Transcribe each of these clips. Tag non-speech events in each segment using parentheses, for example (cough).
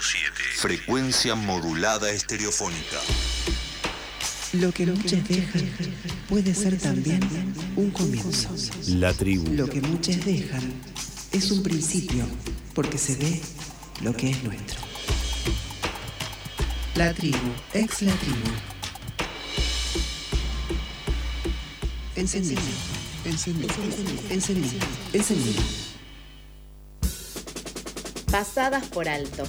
Frecuencia modulada estereofónica. Lo que muchos dejan puede ser también un comienzo. La tribu. Lo que muchos dejan es un principio porque se ve lo que es nuestro. La tribu, ex la tribu. Encendido, encendido, encendido, encendido. Pasadas por alto.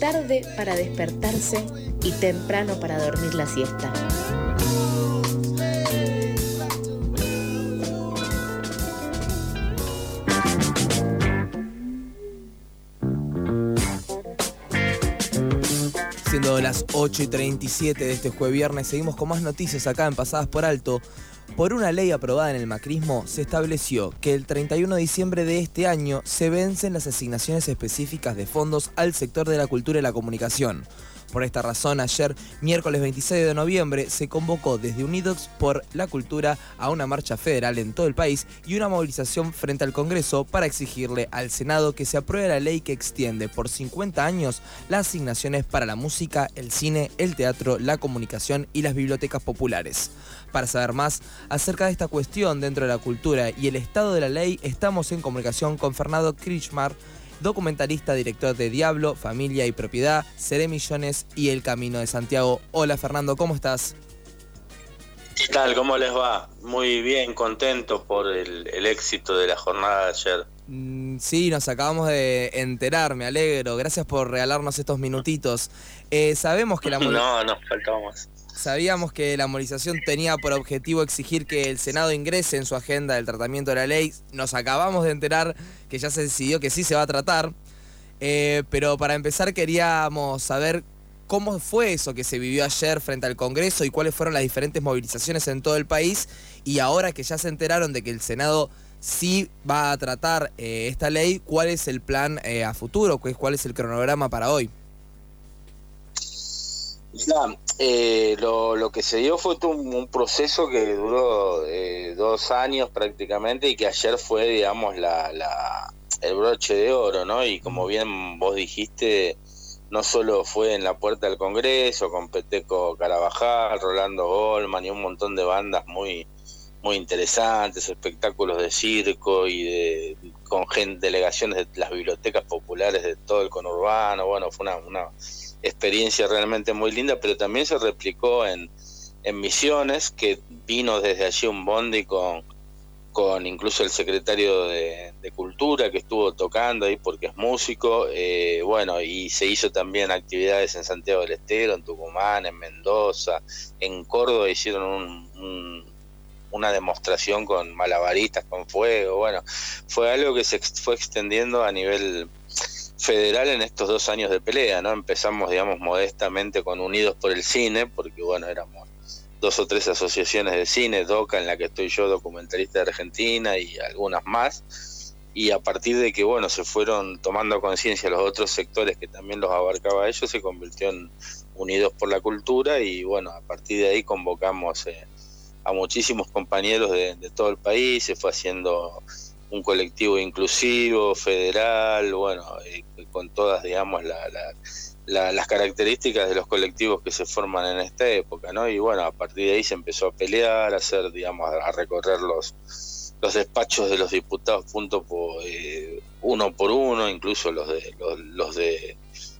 Tarde para despertarse y temprano para dormir la siesta. Siendo las 8 y 37 de este jueves viernes, seguimos con más noticias acá en Pasadas por Alto. Por una ley aprobada en el macrismo, se estableció que el 31 de diciembre de este año se vencen las asignaciones específicas de fondos al sector de la cultura y la comunicación. Por esta razón, ayer, miércoles 26 de noviembre, se convocó desde Unidos por la Cultura a una marcha federal en todo el país y una movilización frente al Congreso para exigirle al Senado que se apruebe la ley que extiende por 50 años las asignaciones para la música, el cine, el teatro, la comunicación y las bibliotecas populares. Para saber más acerca de esta cuestión dentro de la cultura y el estado de la ley, estamos en comunicación con Fernando Krichmar, documentalista, director de Diablo, Familia y Propiedad, Seré Millones y El Camino de Santiago. Hola Fernando, ¿cómo estás? ¿Qué tal? ¿Cómo les va? Muy bien, contento por el, éxito de la jornada de ayer. Mm, sí, nos acabamos de enterar, me alegro. Gracias por regalarnos estos minutitos. Eh, sabemos que la... No, no, faltaba más. Sabíamos que la movilización tenía por objetivo exigir que el Senado ingrese en su agenda el tratamiento de la ley. Nos acabamos de enterar que ya se decidió que sí se va a tratar. Eh, pero para empezar queríamos saber cómo fue eso que se vivió ayer frente al Congreso y cuáles fueron las diferentes movilizaciones en todo el país. Y ahora que ya se enteraron de que el Senado sí va a tratar eh, esta ley, ¿cuál es el plan eh, a futuro? ¿Cuál es el cronograma para hoy? Ya, eh, lo, lo, que se dio fue un, proceso que duró eh, dos años prácticamente y que ayer fue, digamos, la, la, el broche de oro, ¿no? Y como bien vos dijiste, no solo fue en la puerta del Congreso, con Peteco Carabajal, Rolando Goldman y un montón de bandas muy muy interesantes, espectáculos de circo y de con gente, delegaciones de las bibliotecas populares de todo el conurbano, bueno, fue una, una experiencia realmente muy linda, pero también se replicó en, en Misiones, que vino desde allí un bondi con, con incluso el secretario de, Cultura que estuvo tocando ahí porque es músico, eh, bueno, y se hizo también actividades en Santiago del Estero, en Tucumán, en Mendoza, en Córdoba hicieron una demostración con malabaristas, con fuego, bueno, fue algo que se fue extendiendo a nivel federal en estos dos años de pelea, ¿no? Empezamos, digamos, modestamente con Unidos por el Cine, porque, bueno, éramos dos o tres asociaciones de cine, DOCA, en la que estoy yo, documentalista de Argentina, y algunas más, y a partir de que, bueno, se fueron tomando conciencia los otros sectores que también los abarcaba ellos, se convirtió en Unidos por la Cultura, y, bueno, a partir de ahí convocamos eh, a muchísimos compañeros de, de todo el país, se fue haciendo un colectivo inclusivo, federal, bueno, eh, con todas, digamos, las características de los colectivos que se forman en esta época, ¿no? Y bueno, a partir de ahí se empezó a pelear, a hacer, digamos, a recorrer los, los despachos de los diputados punto por, eh, uno por uno, incluso los de los, de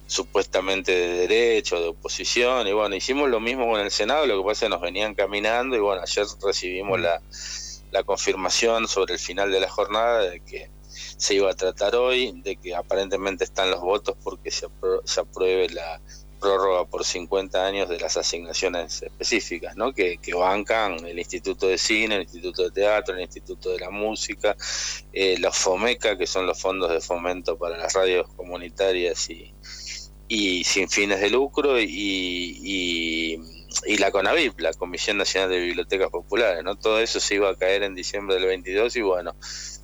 supuestamente de derecho, de oposición, y bueno, hicimos lo mismo con el Senado, lo que pasa es que nos venían caminando y bueno, ayer recibimos la la confirmación sobre el final de la jornada de que se iba a tratar hoy, de que aparentemente están los votos porque se, apruebe la prórroga por 50 años de las asignaciones específicas, ¿no? que, bancan el Instituto de Cine, el Instituto de Teatro, el Instituto de la Música, eh, los FOMECA, que son los fondos de fomento para las radios comunitarias y, y sin fines de lucro, y y la CONAVIP, la Comisión Nacional de Bibliotecas Populares, ¿no? Todo eso se iba a caer en diciembre del 22 y bueno,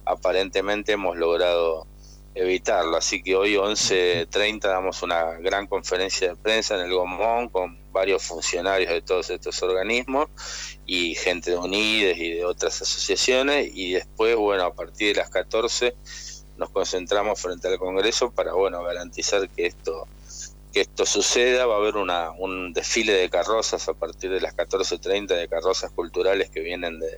aparentemente hemos logrado evitarlo. Así que hoy 11.30 damos una gran conferencia de prensa en el Gomón con varios funcionarios de todos estos organismos y gente de UNIDES y de otras asociaciones y después, bueno, a partir de las 14 nos concentramos frente al Congreso para, bueno, garantizar que esto que esto suceda. Va a haber una, un desfile de carrozas a partir de las 14.30 de carrozas culturales que vienen de,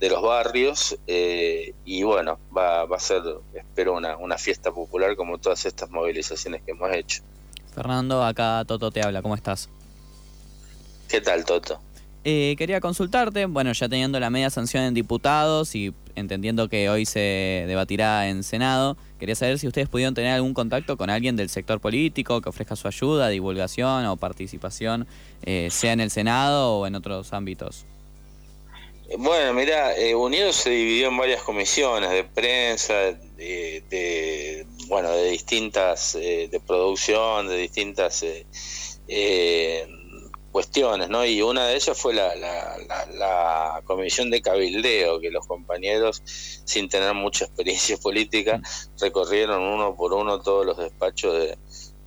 de los barrios eh, y bueno, va, va a ser, espero, una, una fiesta popular como todas estas movilizaciones que hemos hecho. Fernando, acá Toto te habla, ¿cómo estás? ¿Qué tal, Toto? Eh, quería consultarte, bueno, ya teniendo la media sanción en diputados y entendiendo que hoy se debatirá en Senado, quería saber si ustedes pudieron tener algún contacto con alguien del sector político que ofrezca su ayuda, divulgación o participación, eh, sea en el Senado o en otros ámbitos. Bueno, mira, eh, Unidos se dividió en varias comisiones de prensa, de, de bueno, de distintas, eh, de producción, de distintas eh, eh, cuestiones, ¿no? Y una de ellas fue la, la, la, la, comisión de cabildeo, que los compañeros, sin tener mucha experiencia (laughs) política, recorrieron uno por uno todos los despachos de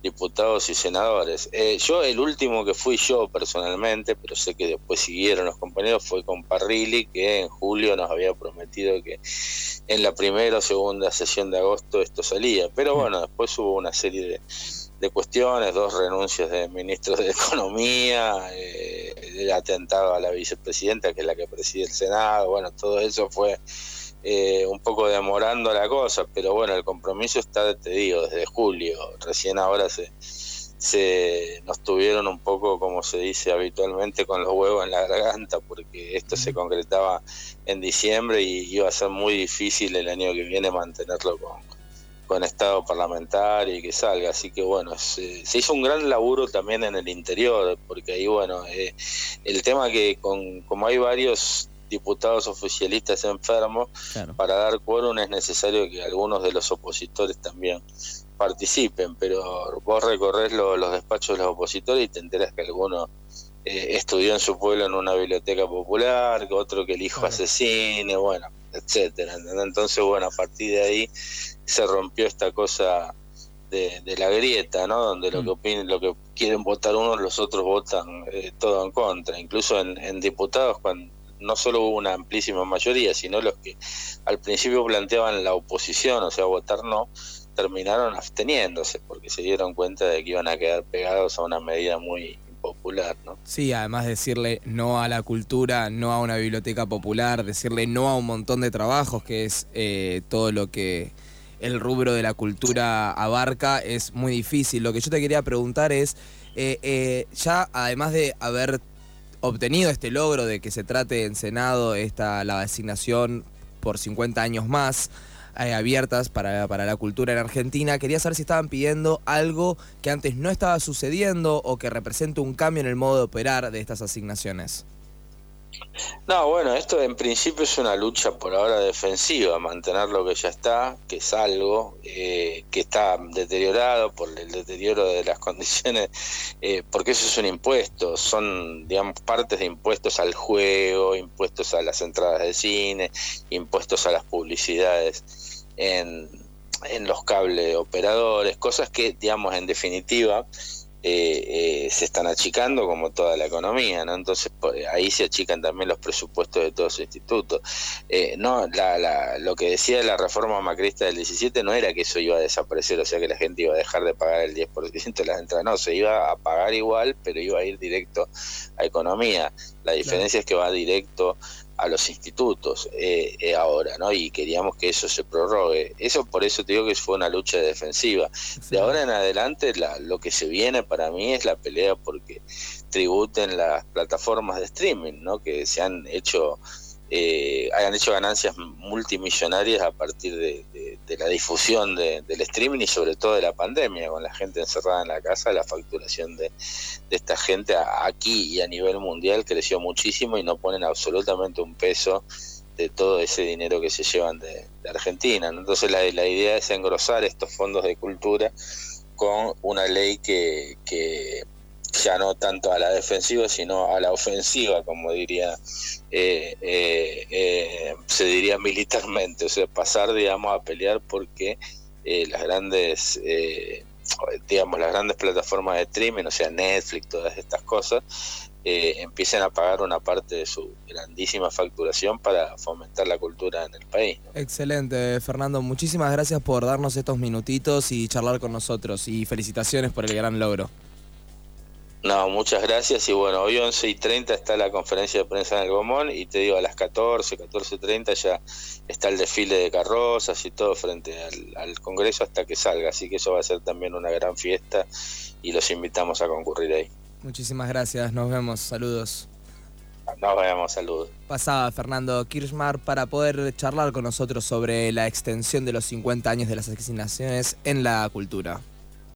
diputados y senadores. Eh, yo, el último que fui yo personalmente, pero sé que después siguieron los compañeros, fue con Parrilli, que en julio nos había prometido que en la primera o segunda sesión de agosto esto salía. Pero bueno, después hubo una serie de cuestiones, dos renuncias de ministros de Economía, eh, el atentado a la vicepresidenta, que es la que preside el Senado, bueno, todo eso fue eh, un poco demorando la cosa, pero bueno, el compromiso está, te digo, desde julio, recién ahora se, se nos tuvieron un poco, como se dice habitualmente, con los huevos en la garganta, porque esto se concretaba en diciembre y iba a ser muy difícil el año que viene mantenerlo con, con estado parlamentario y que salga. Así que bueno, se, se, hizo un gran laburo también en el interior, porque ahí bueno, eh, el tema que con, como hay varios diputados oficialistas enfermos, claro. para dar quórum es necesario que algunos de los opositores también participen, pero vos recorres lo, los despachos de los opositores y te enteras que alguno eh, estudió en su pueblo en una biblioteca popular, que otro que el hijo claro. asesine, bueno, etcétera. Entonces, bueno, a partir de ahí se rompió esta cosa de, de la grieta, ¿no? Donde lo que opinen, lo que quieren votar unos, los otros votan eh, todo en contra. Incluso en, en, diputados, cuando no solo hubo una amplísima mayoría, sino los que al principio planteaban la oposición, o sea, votar no, terminaron absteniéndose porque se dieron cuenta de que iban a quedar pegados a una medida muy ¿no? Sí, además decirle no a la cultura, no a una biblioteca popular, decirle no a un montón de trabajos, que es eh, todo lo que el rubro de la cultura abarca, es muy difícil. Lo que yo te quería preguntar es, eh, eh, ya además de haber obtenido este logro de que se trate en Senado esta, la asignación por 50 años más, eh, abiertas para, para, la cultura en Argentina. Quería saber si estaban pidiendo algo que antes no estaba sucediendo o que represente un cambio en el modo de operar de estas asignaciones. No, bueno, esto en principio es una lucha por ahora defensiva, mantener lo que ya está, que es algo eh, que está deteriorado por el deterioro de las (laughs) condiciones, eh, porque eso es un impuesto, son, digamos, partes de impuestos al juego, impuestos a las entradas de cine, impuestos a las publicidades en, en los cable operadores, cosas que, digamos, en definitiva, eh, eh, se están achicando como toda la economía, ¿no? Entonces por, ahí se achican también los presupuestos de todos los institutos. Eh, no, la, la, lo que decía la reforma macrista del 17 no era que eso iba a desaparecer, o sea que la gente iba a dejar de pagar el 10% de las entradas, no, se iba a pagar igual, pero iba a ir directo a economía. La diferencia claro. es que va directo a los institutos eh, eh, ahora, ¿no? Y queríamos que eso se prorrogue. Eso por eso te digo que fue una lucha defensiva. Sí. De ahora en adelante la, lo que se viene para mí es la pelea porque tributen las plataformas de streaming, ¿no? Que se han hecho eh, hayan hecho ganancias multimillonarias a partir de, de, de la difusión de, del streaming y sobre todo de la pandemia, con la gente encerrada en la casa, la facturación de, esta gente aquí y a nivel mundial creció muchísimo y no ponen absolutamente un peso de todo ese dinero que se llevan de, Argentina. Entonces la, la idea es engrosar estos fondos de cultura con una ley que, que ya no tanto a la defensiva, sino a la ofensiva, como diría, eh, eh, eh, se diría militarmente, o sea, pasar, digamos, a pelear porque eh, las grandes, eh, digamos, las grandes plataformas de streaming, o sea, Netflix, todas estas cosas, empiecen a pagar una parte de su grandísima facturación para fomentar la cultura en el país. Excelente, Fernando. Muchísimas gracias por darnos estos minutitos y charlar con nosotros. Y felicitaciones por el gran logro. No, muchas gracias. Y bueno, hoy 11 y 30 está la conferencia de prensa en el Gomón y te digo, a las 14, 14.30 ya está el desfile de carrozas y todo frente al, al Congreso hasta que salga. Así que eso va a ser también una gran fiesta y los invitamos a concurrir ahí. Muchísimas gracias, nos vemos, saludos. Nos vemos, saludos. Pasaba Fernando Kirchmar para poder charlar con nosotros sobre la extensión de los 50 años de las asignaciones en la cultura.